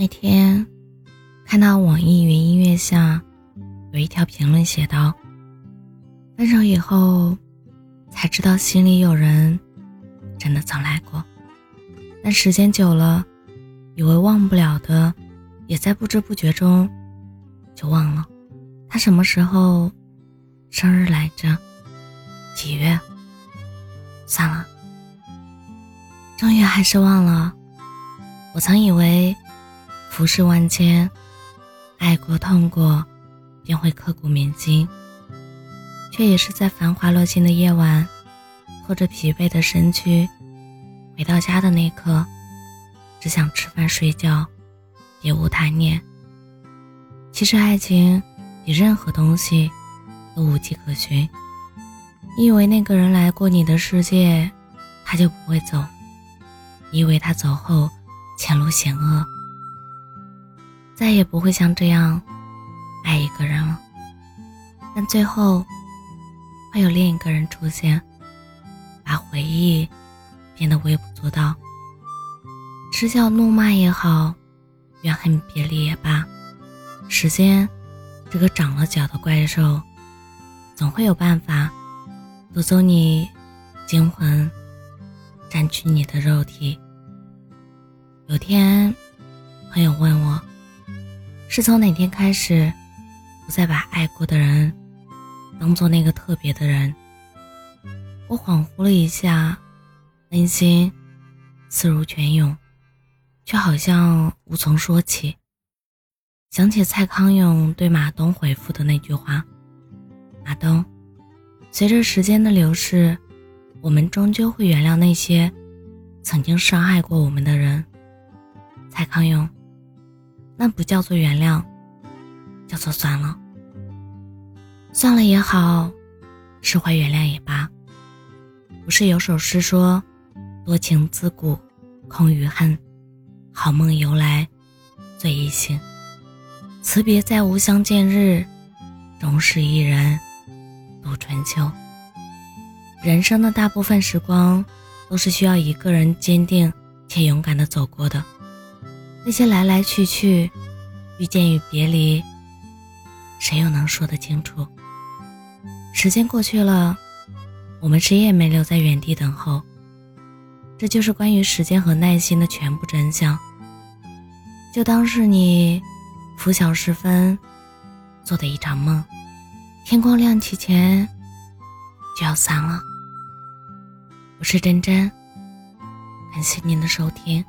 那天看到网易云音乐下有一条评论写道：“分手以后才知道心里有人真的曾来过，但时间久了，以为忘不了的，也在不知不觉中就忘了。他什么时候生日来着？几月？算了，终于还是忘了。我曾以为。”浮世万千，爱过痛过，便会刻骨铭心。却也是在繁华落尽的夜晚，拖着疲惫的身躯回到家的那刻，只想吃饭睡觉，别无贪念。其实爱情比任何东西都无迹可寻。你以为那个人来过你的世界，他就不会走；你以为他走后前路险恶。再也不会像这样爱一个人了，但最后会有另一个人出现，把回忆变得微不足道。嗤笑怒骂也好，怨恨别离也罢，时间这个长了脚的怪兽，总会有办法夺走你精魂，占据你的肉体。有天，朋友问我。是从哪天开始，不再把爱过的人当做那个特别的人？我恍惚了一下，内心思如泉涌，却好像无从说起。想起蔡康永对马东回复的那句话：“马东，随着时间的流逝，我们终究会原谅那些曾经伤害过我们的人。”蔡康永。那不叫做原谅，叫做算了。算了也好，释怀原谅也罢。不是有首诗说：“多情自古空余恨，好梦由来最易醒。辞别再无相见日，终是一人度春秋。”人生的大部分时光，都是需要一个人坚定且勇敢的走过的。那些来来去去，遇见与别离，谁又能说得清楚？时间过去了，我们谁也没留在原地等候。这就是关于时间和耐心的全部真相。就当是你拂晓时分做的一场梦，天光亮起前就要散了。我是真真，感谢您的收听。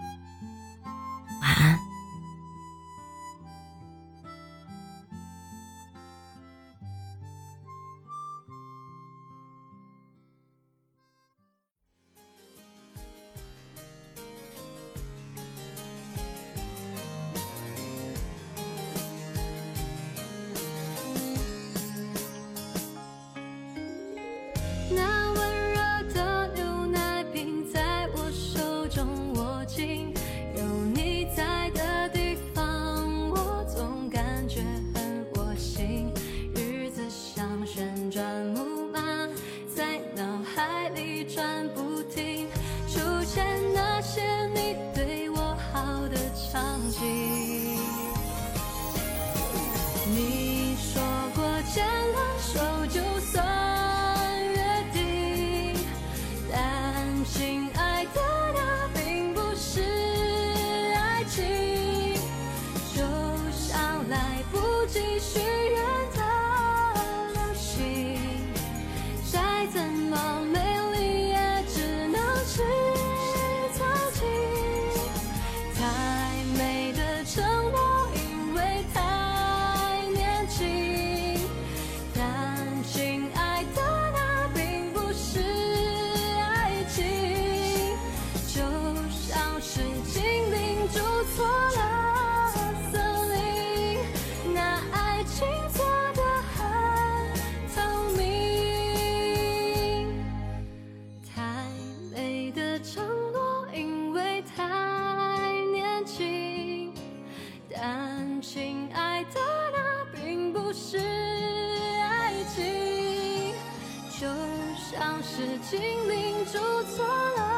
那温热的牛奶瓶在我手中握紧有你在的地方我总感觉很窝心。日子像旋转木马在脑海里转不亲爱的那并不是爱情就像是精灵住错了